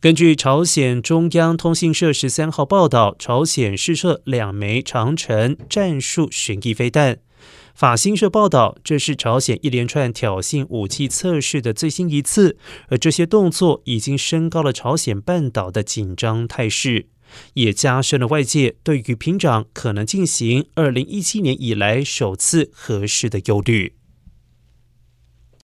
根据朝鲜中央通讯社十三号报道，朝鲜试射两枚长城战术巡弋飞弹。法新社报道，这是朝鲜一连串挑衅武器测试的最新一次，而这些动作已经升高了朝鲜半岛的紧张态势，也加深了外界对于平壤可能进行二零一七年以来首次核试的忧虑。